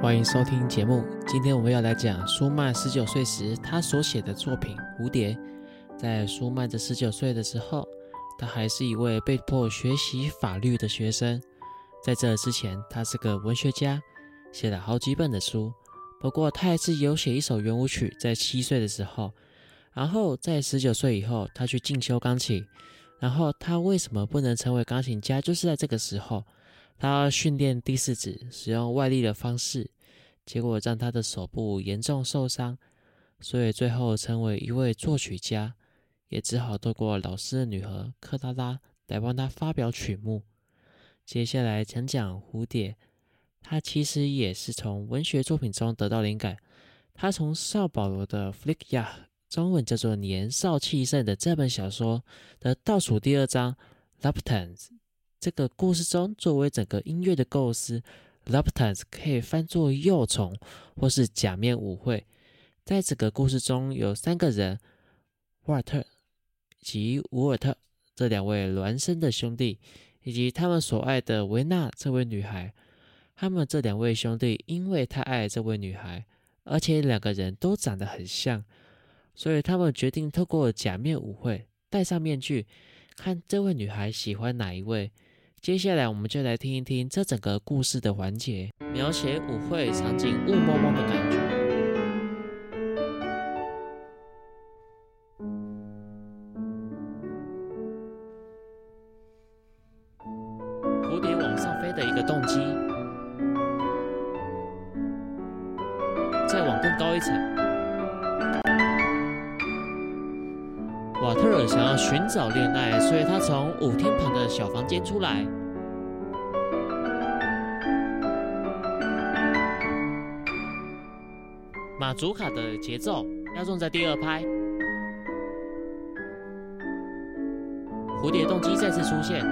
欢迎收听节目。今天我们要来讲舒曼十九岁时他所写的作品《蝴蝶》。在舒曼的十九岁的时候，他还是一位被迫学习法律的学生。在这之前，他是个文学家，写了好几本的书。不过，他还是有写一首圆舞曲，在七岁的时候。然后，在十九岁以后，他去进修钢琴。然后，他为什么不能成为钢琴家？就是在这个时候。他训练第四指，使用外力的方式，结果让他的手部严重受伤，所以最后成为一位作曲家，也只好透过老师的女儿克拉拉来帮他发表曲目。接下来讲讲蝴蝶，他其实也是从文学作品中得到灵感。他从邵保罗的《f l i c k y a 中文叫做《年少气盛》的这本小说的倒数第二章《Laptans》。这个故事中，作为整个音乐的构思 l a p t a n s 可以翻作幼虫或是假面舞会。在这个故事中有三个人，沃尔特及伍尔特这两位孪生的兄弟，以及他们所爱的维娜这位女孩。他们这两位兄弟因为太爱这位女孩，而且两个人都长得很像，所以他们决定透过假面舞会戴上面具，看这位女孩喜欢哪一位。接下来，我们就来听一听这整个故事的环节，描写舞会场景雾蒙蒙的感觉。蝴蝶往上飞的一个动机，再往更高一层。想要寻找恋爱，所以他从舞厅旁的小房间出来。马祖卡的节奏要用在第二拍。蝴蝶动机再次出现。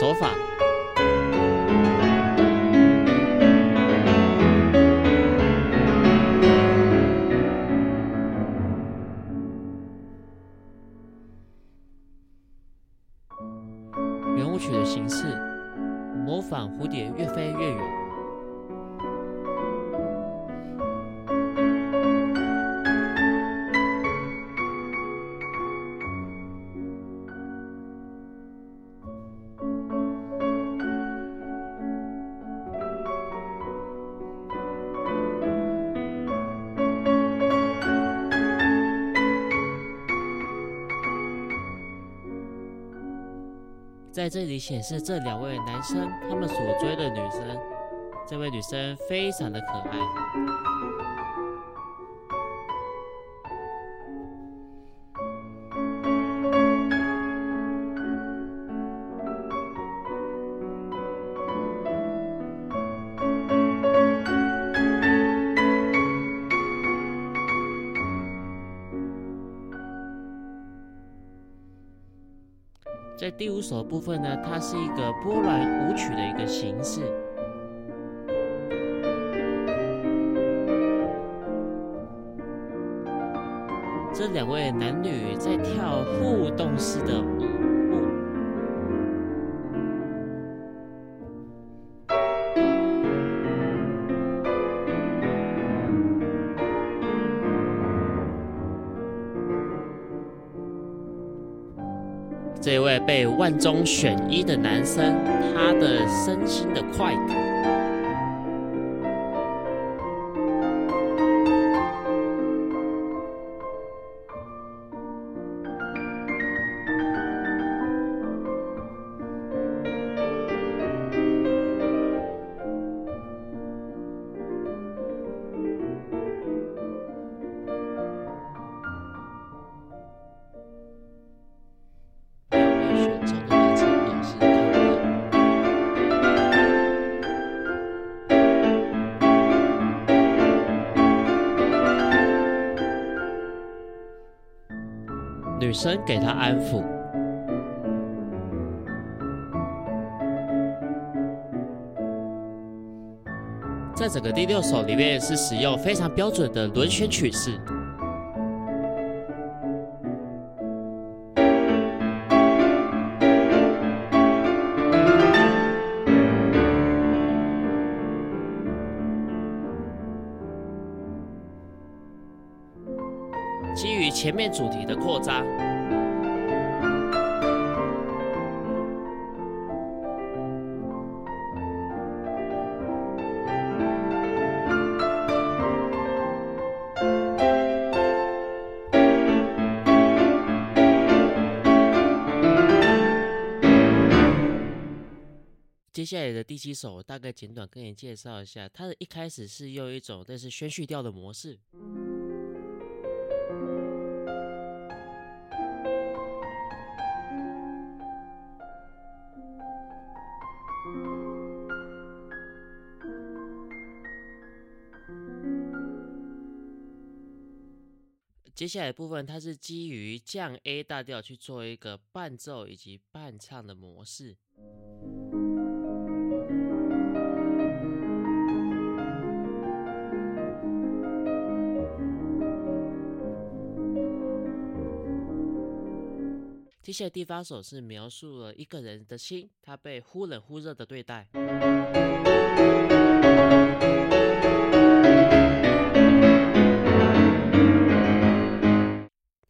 手法，在这里显示这两位男生他们所追的女生，这位女生非常的可爱。第五首部分呢，它是一个波兰舞曲的一个形式。这两位男女在跳互动式的被万中选一的男生，他的身心的快感。女生给他安抚。在整个第六首里面是使用非常标准的轮旋曲式，基于前面主题的扩张。接下来的第七首，我大概简短跟你介绍一下。它的一开始是用一种类似宣叙调的模式，接下来部分，它是基于降 A 大调去做一个伴奏以及伴唱的模式。接下来第八首是描述了一个人的心，他被忽冷忽热的对待。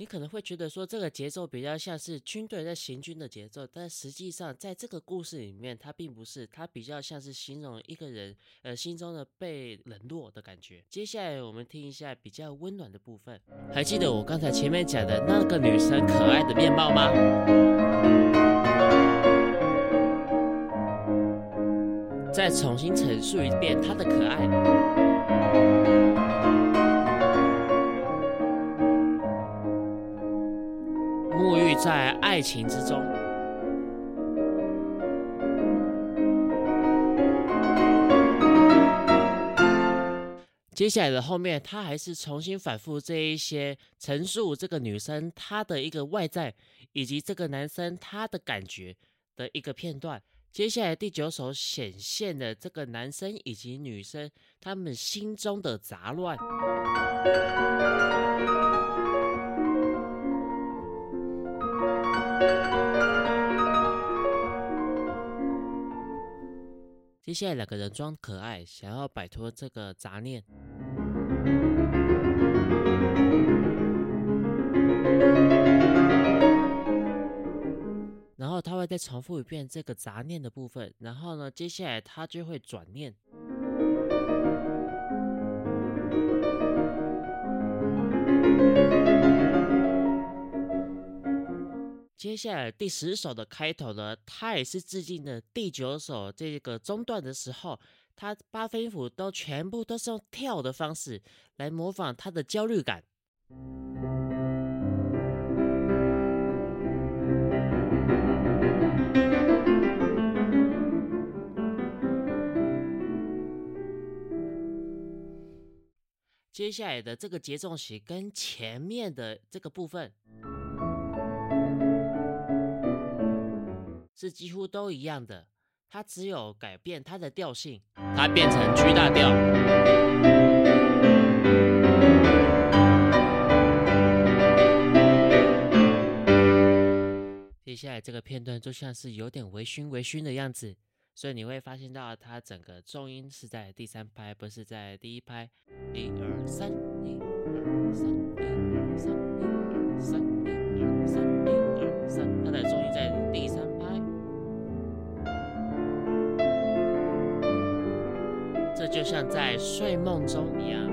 你可能会觉得说这个节奏比较像是军队在行军的节奏，但实际上在这个故事里面，它并不是，它比较像是形容一个人呃心中的被冷落的感觉。接下来我们听一下比较温暖的部分。还记得我刚才前面讲的那个女生可爱的面貌吗？再重新陈述一遍她的可爱。在爱情之中。接下来的后面，他还是重新反复这一些陈述这个女生她的一个外在，以及这个男生他的感觉的一个片段。接下来第九首显现了这个男生以及女生他们心中的杂乱。接下来两个人装可爱，想要摆脱这个杂念。然后他会再重复一遍这个杂念的部分，然后呢，接下来他就会转念。接下来第十首的开头呢，它也是致敬的第九首这个中段的时候，它八分音符都全部都是用跳的方式来模仿他的焦虑感。接下来的这个节奏型跟前面的这个部分是几乎都一样的，它只有改变它的调性，它变成 G 大调。接下来这个片段就像是有点微醺微醺的样子，所以你会发现到它整个重音是在第三拍，不是在第一拍。一二三，一二三，一二三，一二三，一二三，一二三，它的重音在第就像在睡梦中一样。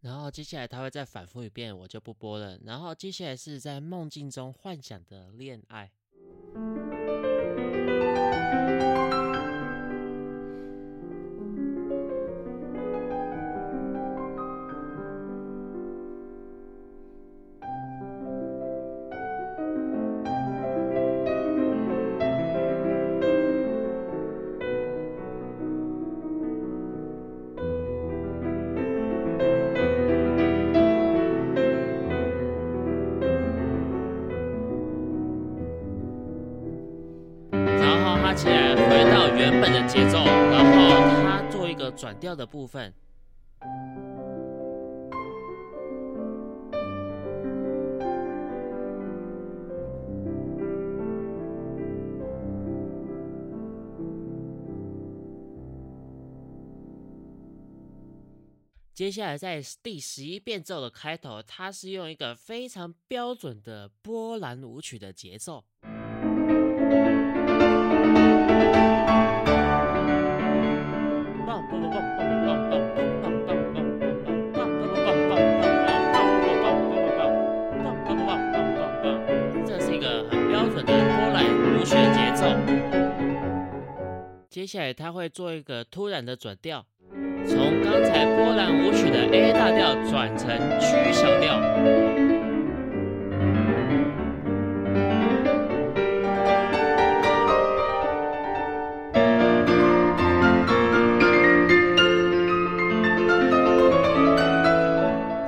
然后接下来他会再反复一遍，我就不播了。然后接下来是在梦境中幻想的恋爱。调的部分。接下来在第十一变奏的开头，它是用一个非常标准的波兰舞曲的节奏。奏。接下来，他会做一个突然的转调，从刚才波兰舞曲的 A 大调转成区小调。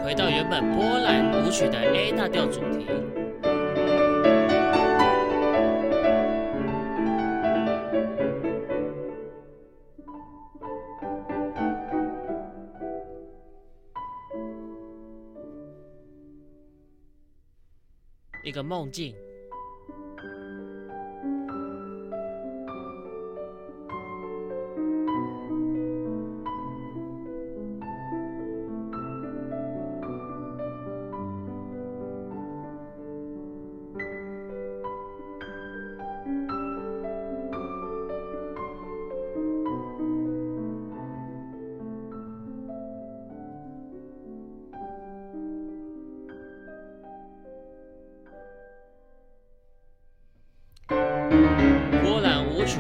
回到原本波兰舞曲的 A 大调主题。一个梦境。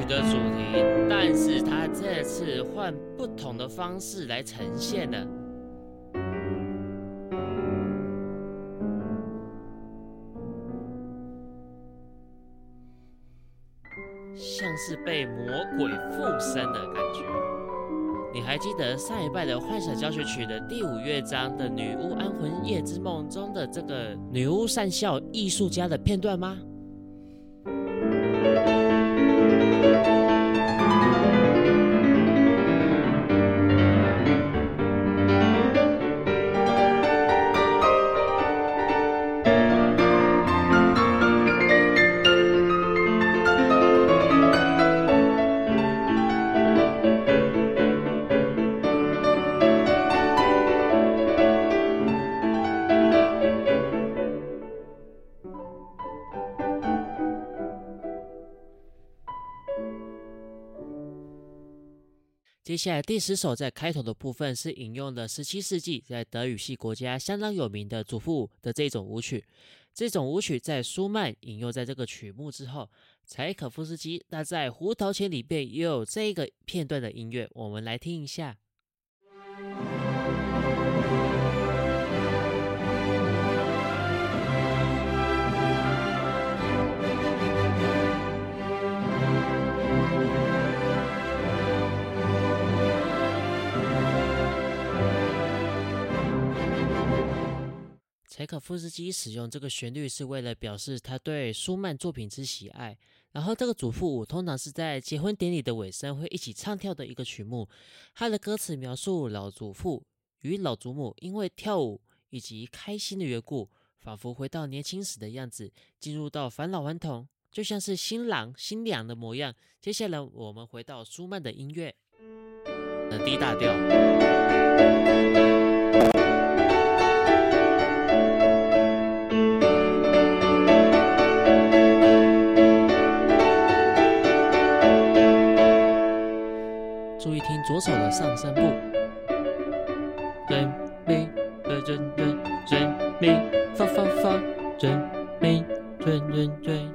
的主题，但是他这次换不同的方式来呈现了。像是被魔鬼附身的感觉。你还记得上一拜的幻想教学曲的第五乐章的《女巫安魂夜之梦》中的这个女巫善笑艺术家的片段吗？接下来第十首在开头的部分是引用了十七世纪在德语系国家相当有名的祖父的这种舞曲。这种舞曲在舒曼引用在这个曲目之后，柴可夫斯基那在《胡桃钳》里边也有这个片段的音乐，我们来听一下。柴可夫斯基使用这个旋律是为了表示他对舒曼作品之喜爱。然后这个祖父舞通常是在结婚典礼的尾声会一起唱跳的一个曲目。他的歌词描述老祖父与老祖母因为跳舞以及开心的缘故，仿佛回到年轻时的样子，进入到返老还童，就像是新郎新娘的模样。接下来我们回到舒曼的音乐的 D 大调。「上声步。人民的人人人民发发发，人民人人人。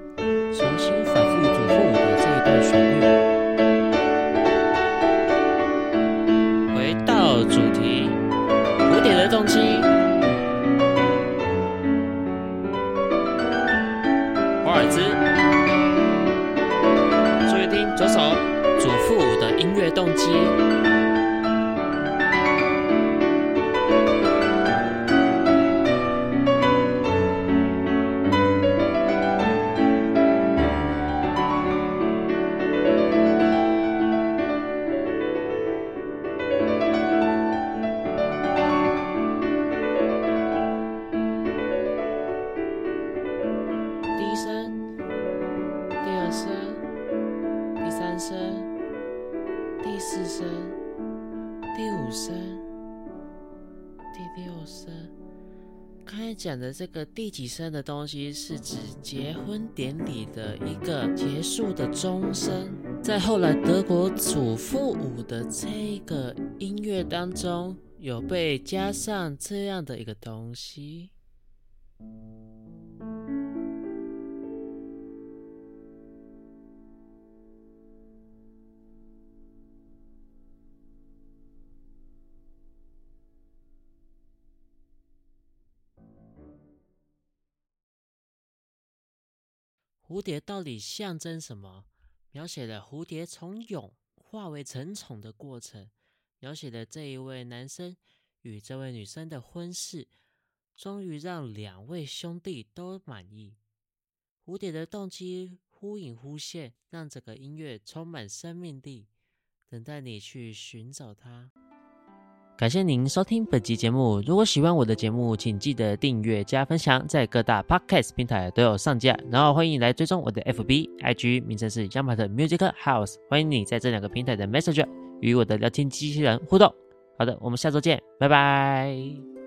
重新反复主复的这一段旋律。回到主题，古典的动机。华尔兹，注意听左手主副的音乐动机。第四声，第五声，第六声。刚才讲的这个第几声的东西，是指结婚典礼的一个结束的钟声。在后来德国主妇舞的这个音乐当中，有被加上这样的一个东西。蝴蝶到底象征什么？描写了蝴蝶从蛹化为成虫的过程，描写了这一位男生与这位女生的婚事，终于让两位兄弟都满意。蝴蝶的动机忽隐忽现，让整个音乐充满生命力，等待你去寻找它。感谢您收听本集节目。如果喜欢我的节目，请记得订阅加分享，在各大 podcast 平台都有上架。然后欢迎来追踪我的 FB、IG，名称是 y a m a t Music House。欢迎你在这两个平台的 Messenger 与我的聊天机器人互动。好的，我们下周见，拜拜。